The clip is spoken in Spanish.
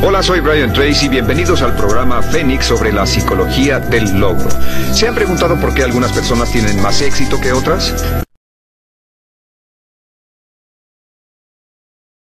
Hola, soy Brian Tracy. Bienvenidos al programa Fénix sobre la psicología del logro. ¿Se han preguntado por qué algunas personas tienen más éxito que otras?